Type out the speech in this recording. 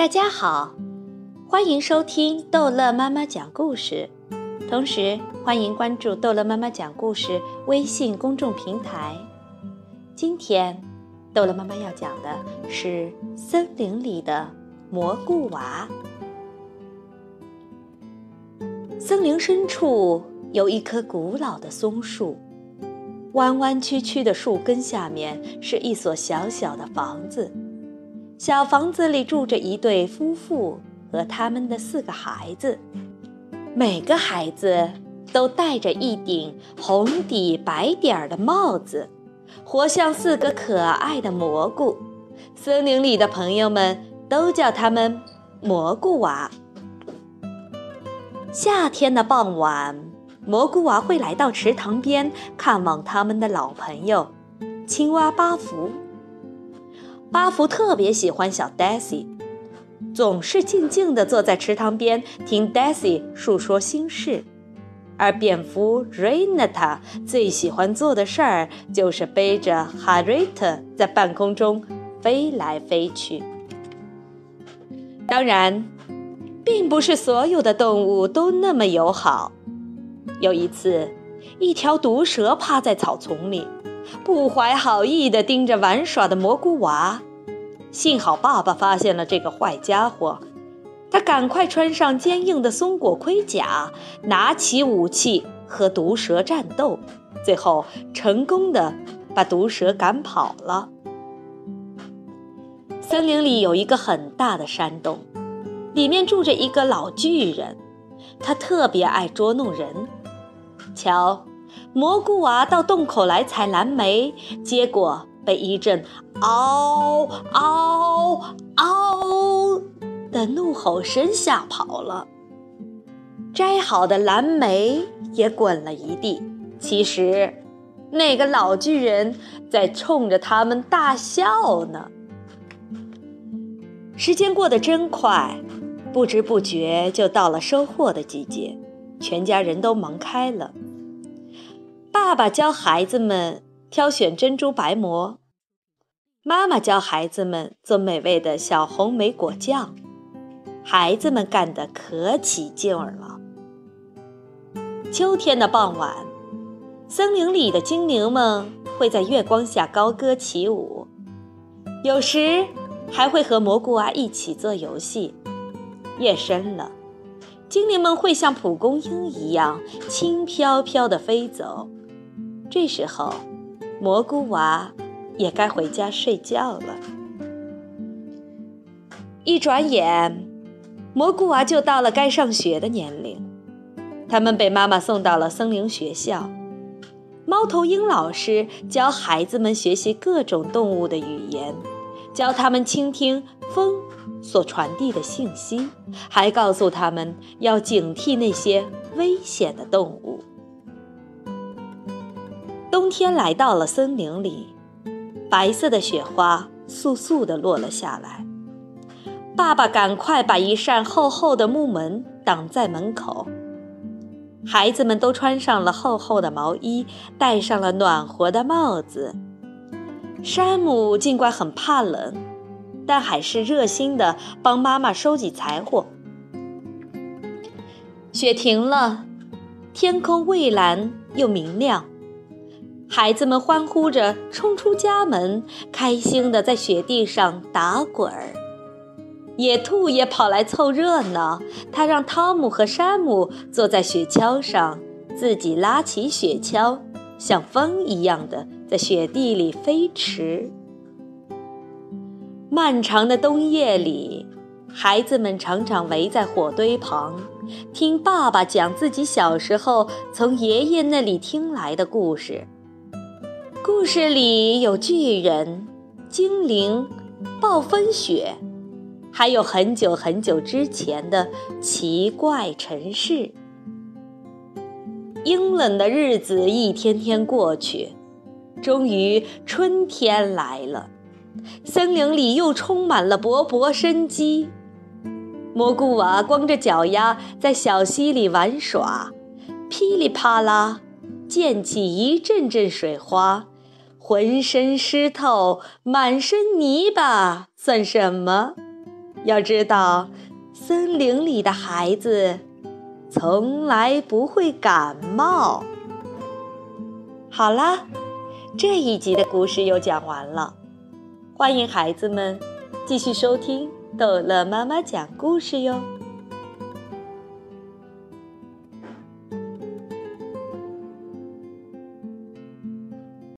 大家好，欢迎收听逗乐妈妈讲故事，同时欢迎关注逗乐妈妈讲故事微信公众平台。今天，逗乐妈妈要讲的是森林里的蘑菇娃。森林深处有一棵古老的松树，弯弯曲曲的树根下面是一所小小的房子。小房子里住着一对夫妇和他们的四个孩子，每个孩子都戴着一顶红底白点儿的帽子，活像四个可爱的蘑菇。森林里的朋友们都叫他们蘑菇娃。夏天的傍晚，蘑菇娃会来到池塘边看望他们的老朋友青蛙巴福。巴福特别喜欢小 Daisy，总是静静地坐在池塘边听 Daisy 述说心事。而蝙蝠 Rina 最喜欢做的事儿就是背着 Harriet 在半空中飞来飞去。当然，并不是所有的动物都那么友好。有一次，一条毒蛇趴在草丛里。不怀好意地盯着玩耍的蘑菇娃，幸好爸爸发现了这个坏家伙，他赶快穿上坚硬的松果盔甲，拿起武器和毒蛇战斗，最后成功的把毒蛇赶跑了。森林里有一个很大的山洞，里面住着一个老巨人，他特别爱捉弄人。瞧。蘑菇娃到洞口来采蓝莓，结果被一阵“嗷嗷嗷”的怒吼声吓跑了。摘好的蓝莓也滚了一地。其实，那个老巨人在冲着他们大笑呢。时间过得真快，不知不觉就到了收获的季节，全家人都忙开了。爸爸教孩子们挑选珍珠白蘑，妈妈教孩子们做美味的小红莓果酱，孩子们干得可起劲儿了。秋天的傍晚，森林里的精灵们会在月光下高歌起舞，有时还会和蘑菇娃一起做游戏。夜深了，精灵们会像蒲公英一样轻飘飘地飞走。这时候，蘑菇娃也该回家睡觉了。一转眼，蘑菇娃就到了该上学的年龄。他们被妈妈送到了森林学校。猫头鹰老师教孩子们学习各种动物的语言，教他们倾听风所传递的信息，还告诉他们要警惕那些危险的动物。冬天来到了森林里，白色的雪花簌簌地落了下来。爸爸赶快把一扇厚厚的木门挡在门口。孩子们都穿上了厚厚的毛衣，戴上了暖和的帽子。山姆尽管很怕冷，但还是热心地帮妈妈收集柴火。雪停了，天空蔚蓝又明亮。孩子们欢呼着冲出家门，开心地在雪地上打滚儿。野兔也跑来凑热闹，它让汤姆和山姆坐在雪橇上，自己拉起雪橇，像风一样的在雪地里飞驰。漫长的冬夜里，孩子们常常围在火堆旁，听爸爸讲自己小时候从爷爷那里听来的故事。故事里有巨人、精灵、暴风雪，还有很久很久之前的奇怪城市。阴冷的日子一天天过去，终于春天来了，森林里又充满了勃勃生机。蘑菇娃光着脚丫在小溪里玩耍，噼里啪啦溅起一阵阵水花。浑身湿透，满身泥巴，算什么？要知道，森林里的孩子从来不会感冒。好啦，这一集的故事又讲完了，欢迎孩子们继续收听逗乐妈妈讲故事哟。